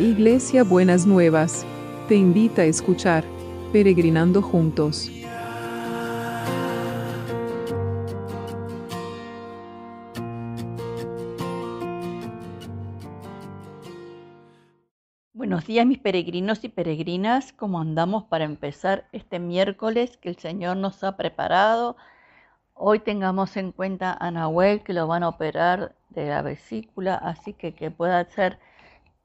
Iglesia Buenas Nuevas, te invita a escuchar Peregrinando Juntos. Buenos días mis peregrinos y peregrinas, ¿cómo andamos para empezar este miércoles que el Señor nos ha preparado? Hoy tengamos en cuenta a Nahuel que lo van a operar de la vesícula, así que que pueda ser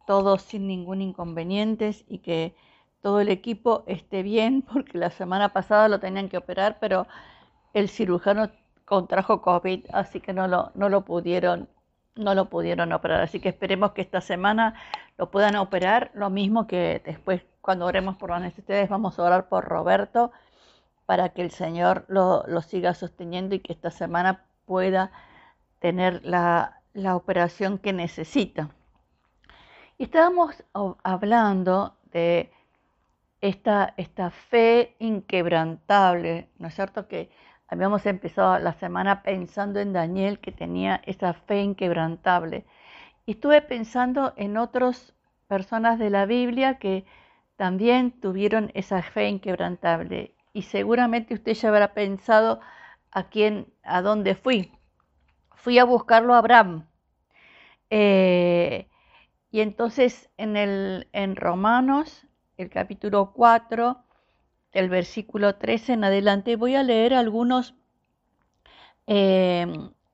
todo sin ningún inconveniente y que todo el equipo esté bien, porque la semana pasada lo tenían que operar, pero el cirujano contrajo COVID, así que no lo, no lo pudieron no lo pudieron operar. Así que esperemos que esta semana lo puedan operar. Lo mismo que después, cuando oremos por las necesidades, vamos a orar por Roberto para que el Señor lo, lo siga sosteniendo y que esta semana pueda tener la, la operación que necesita. Estábamos hablando de esta, esta fe inquebrantable, ¿no es cierto? Que habíamos empezado la semana pensando en Daniel que tenía esa fe inquebrantable. Y estuve pensando en otras personas de la Biblia que también tuvieron esa fe inquebrantable. Y seguramente usted ya habrá pensado a quién, a dónde fui. Fui a buscarlo a Abraham. Eh, y entonces en, el, en Romanos, el capítulo 4, el versículo 13 en adelante, voy a leer algunos, eh,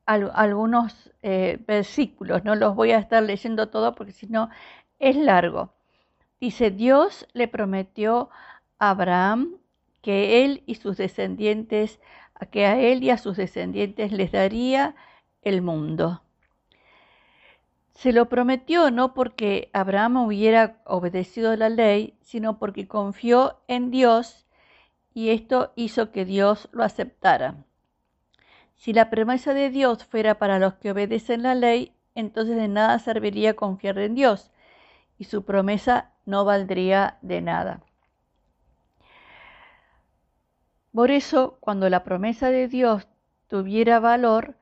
algunos eh, versículos, no los voy a estar leyendo todo porque si no es largo. Dice, Dios le prometió a Abraham que él y sus descendientes, que a él y a sus descendientes les daría el mundo. Se lo prometió no porque Abraham hubiera obedecido la ley, sino porque confió en Dios y esto hizo que Dios lo aceptara. Si la promesa de Dios fuera para los que obedecen la ley, entonces de nada serviría confiar en Dios y su promesa no valdría de nada. Por eso, cuando la promesa de Dios tuviera valor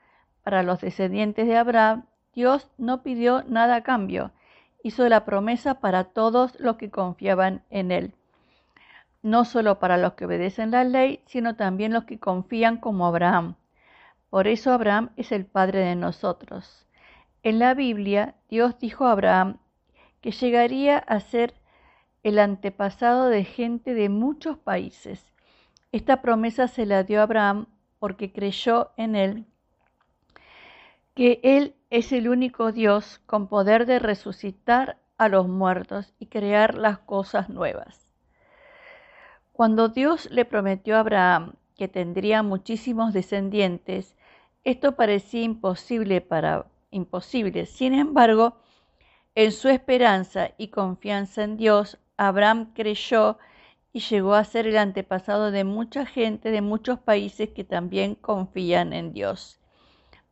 para los descendientes de Abraham, Dios no pidió nada a cambio, hizo la promesa para todos los que confiaban en Él no solo para los que obedecen la ley, sino también los que confían como Abraham. Por eso Abraham es el padre de nosotros. En la Biblia, Dios dijo a Abraham que llegaría a ser el antepasado de gente de muchos países. Esta promesa se la dio a Abraham porque creyó en él, que él es el único Dios con poder de resucitar a los muertos y crear las cosas nuevas. Cuando Dios le prometió a Abraham que tendría muchísimos descendientes, esto parecía imposible para imposible. Sin embargo, en su esperanza y confianza en Dios, Abraham creyó y llegó a ser el antepasado de mucha gente de muchos países que también confían en Dios.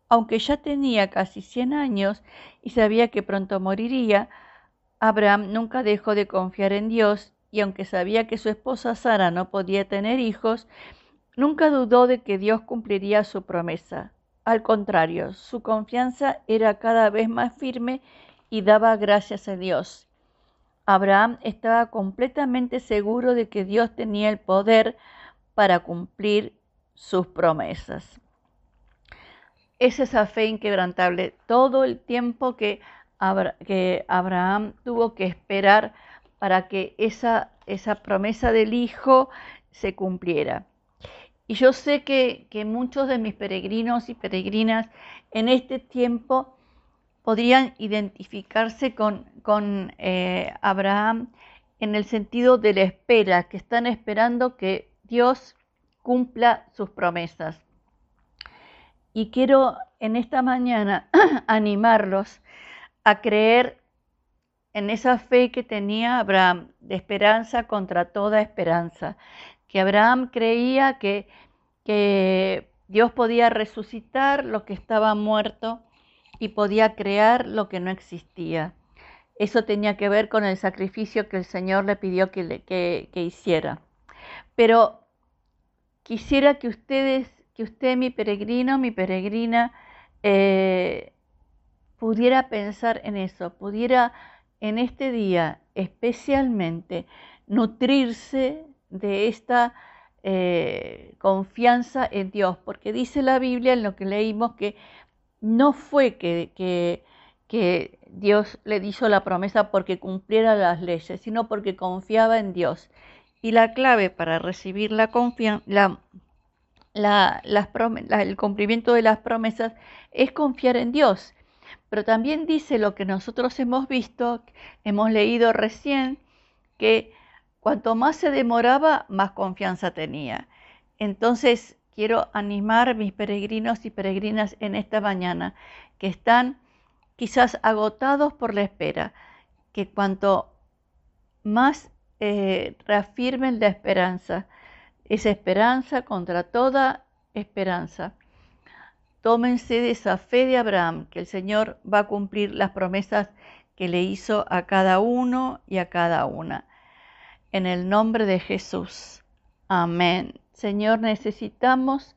Aunque ya tenía casi 100 años y sabía que pronto moriría, Abraham nunca dejó de confiar en Dios y aunque sabía que su esposa Sara no podía tener hijos, nunca dudó de que Dios cumpliría su promesa. Al contrario, su confianza era cada vez más firme y daba gracias a Dios. Abraham estaba completamente seguro de que Dios tenía el poder para cumplir sus promesas. Es esa fe inquebrantable todo el tiempo que, Abraham tuvo que esperar para que esa, esa promesa del Hijo se cumpliera. Y yo sé que, muchos de mis peregrinos y peregrinas en este tiempo podrían identificarse con, con eh, Abraham en el sentido de la espera, que están esperando que Dios cumpla sus promesas. Y quiero en esta mañana animarlos a creer en esa fe que tenía Abraham, de esperanza contra toda esperanza, que Abraham creía que, que Dios podía resucitar lo que estaba muerto y podía crear lo que no existía. Eso tenía que ver con el sacrificio que el Señor le pidió que, que, hiciera. Pero quisiera que ustedes, que usted, mi peregrino, mi peregrina, eh, pudiera pensar en eso, pudiera en este día especialmente nutrirse de esta eh, confianza en Dios, porque dice la Biblia en lo que leímos que no fue que, que, que Dios le hizo la promesa porque cumpliera las leyes, sino porque confiaba en Dios. Y la clave para recibir la la, la, el cumplimiento de las promesas es confiar en Dios. Pero también dice lo que nosotros hemos visto, hemos leído recién, que cuanto más se demoraba, más confianza tenía. Entonces, quiero animar mis peregrinos y peregrinas en esta mañana que están quizás agotados por la espera, que cuanto más eh, reafirmen la esperanza, esa esperanza contra toda esperanza. Tómense de esa fe de Abraham, que el Señor va a cumplir las promesas que le hizo a cada uno y a cada una. En el nombre de Jesús. Amén. Señor, necesitamos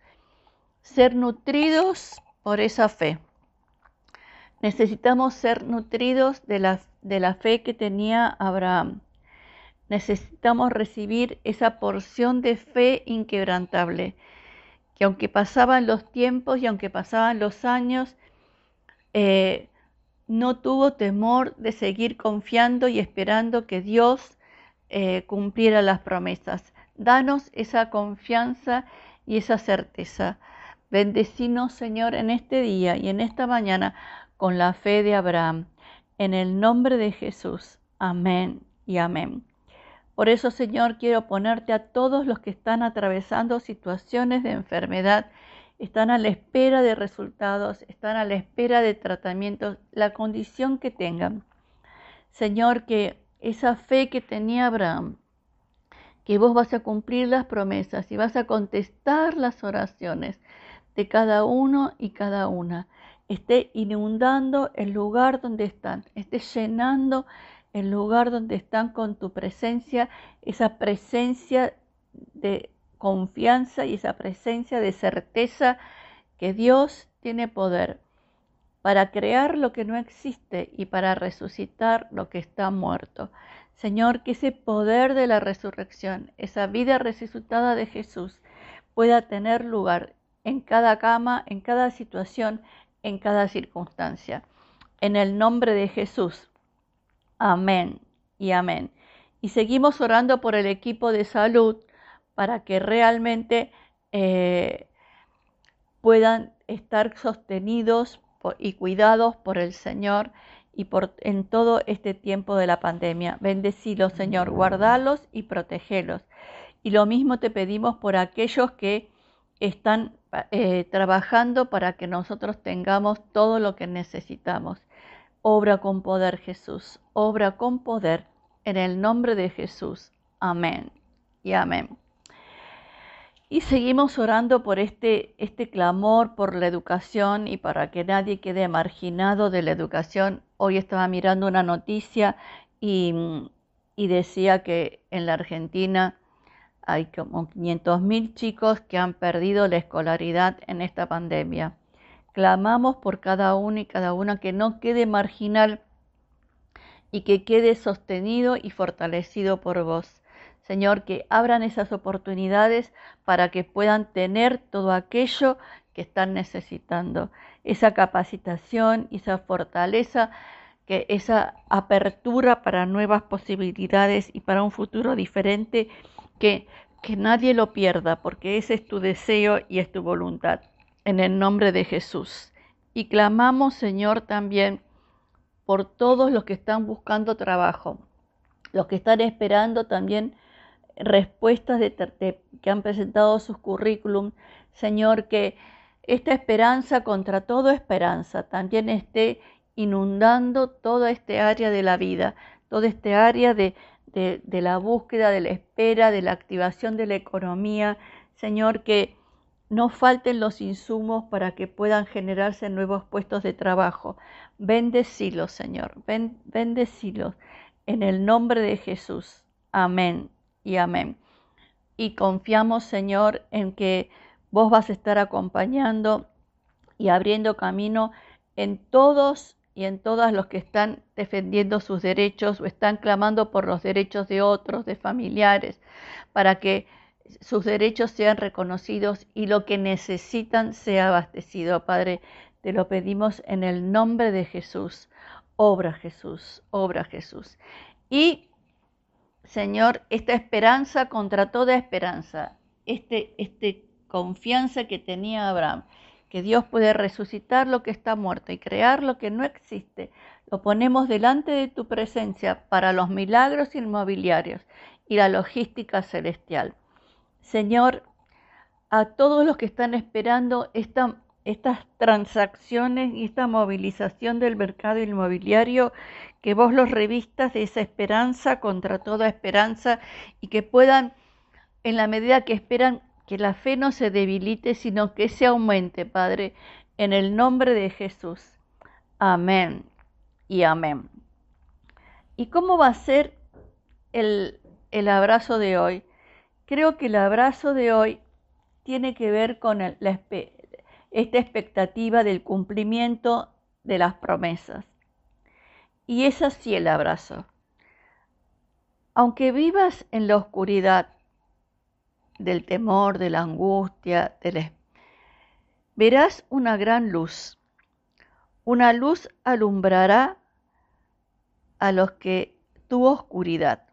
ser nutridos por esa fe. Necesitamos ser nutridos de la, de la fe que tenía Abraham. Necesitamos recibir esa porción de fe inquebrantable, que aunque pasaban los tiempos y aunque pasaban los años, eh, no tuvo temor de seguir confiando y esperando que Dios eh, cumpliera las promesas. Danos esa confianza y esa certeza. Bendecinos, Señor, en este día y en esta mañana con la fe de Abraham. En el nombre de Jesús. Amén y amén. Por eso, Señor, quiero ponerte a todos los que están atravesando situaciones de enfermedad, están a la espera de resultados, están a la espera de tratamientos, la condición que tengan. Señor, que esa fe que tenía Abraham, que vos vas a cumplir las promesas y vas a contestar las oraciones de cada uno y cada una esté inundando el lugar donde están, esté llenando el lugar donde están con tu presencia, esa presencia de confianza y esa presencia de certeza que Dios tiene poder para crear lo que no existe y para resucitar lo que está muerto. Señor, que ese poder de la resurrección, esa vida resucitada de Jesús, pueda tener lugar en cada cama, en cada situación, en cada circunstancia. En el nombre de Jesús. Amén y amén. Y seguimos orando por el equipo de salud para que realmente eh, puedan estar sostenidos y cuidados por el Señor y por en todo este tiempo de la pandemia. Bendecilos, Señor, guardalos y protegelos. Y lo mismo te pedimos por aquellos que están eh, trabajando para que nosotros tengamos todo lo que necesitamos. Obra con poder Jesús, obra con poder en el nombre de Jesús. Amén y amén. Y seguimos orando por este, este clamor por la educación y para que nadie quede marginado de la educación. Hoy estaba mirando una noticia y, y decía que en la Argentina hay como 500.000 chicos que han perdido la escolaridad en esta pandemia. Clamamos por cada uno y cada una que no quede marginal y que quede sostenido y fortalecido por vos. Señor, que abran esas oportunidades para que puedan tener todo aquello que están necesitando, esa capacitación, esa fortaleza, que esa apertura para nuevas posibilidades y para un futuro diferente que, que nadie lo pierda, porque ese es tu deseo y es tu voluntad. En el nombre de Jesús. Y clamamos, Señor, también por todos los que están buscando trabajo, los que están esperando también respuestas de, que han presentado sus currículum. Señor, que esta esperanza contra toda esperanza también esté inundando toda este área de la vida, toda este área de, de, la búsqueda, de la espera, de la activación de la economía. Señor, que no falten los insumos para que puedan generarse nuevos puestos de trabajo. Bendecilos, Señor, bendecilos en el nombre de Jesús. Amén y amén. Y confiamos, Señor, en que vos vas a estar acompañando y abriendo camino en todos y en todos los que están defendiendo sus derechos o están clamando por los derechos de otros, de familiares, para que sus derechos sean reconocidos y lo que necesitan sea abastecido. Padre, te lo pedimos en el nombre de Jesús. Obra Jesús, obra Jesús. Y, Señor, esta esperanza contra toda esperanza, este, este confianza que tenía Abraham, que Dios puede resucitar lo que está muerto y crear lo que no existe, lo ponemos delante de tu presencia para los milagros inmobiliarios y la logística celestial. Señor, a todos los que están esperando esta, estas transacciones y esta movilización del mercado inmobiliario, que vos los revistas de esa esperanza contra toda esperanza y que puedan, en la medida que esperan, que la fe no se debilite, sino que se aumente, Padre, en el nombre de Jesús. Amén y amén. ¿Y cómo va a ser el, el abrazo de hoy? Creo que el abrazo de hoy tiene que ver con esta expectativa del cumplimiento de las promesas. Y es así el abrazo. Aunque vivas en la oscuridad, del temor, de la angustia, verás una gran luz. Una luz alumbrará a los que tuvo oscuridad.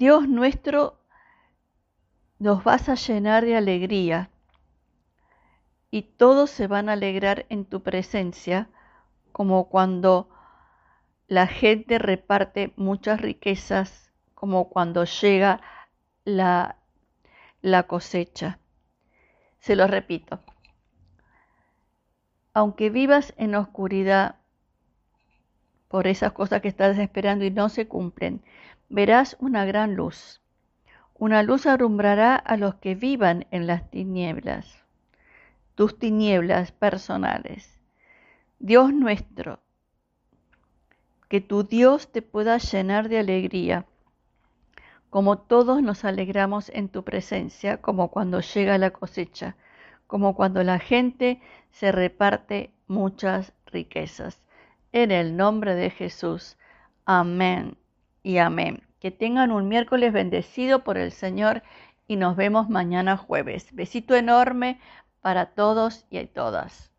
Dios nuestro, nos vas a llenar de alegría y todos se van a alegrar en tu presencia, como cuando la gente reparte muchas riquezas, como cuando llega la, la cosecha. Se lo repito. Aunque vivas en oscuridad por esas cosas que estás esperando y no se cumplen, verás una gran luz. Una luz alumbrará a los que vivan en las tinieblas, tus tinieblas personales. Dios nuestro, que tu Dios te pueda llenar de alegría como todos nos alegramos en tu presencia, como cuando llega la cosecha, como cuando la gente se reparte muchas riquezas. En el nombre de Jesús. Amén y amén. Que tengan un miércoles bendecido por el Señor y nos vemos mañana jueves. Besito enorme para todos y todas.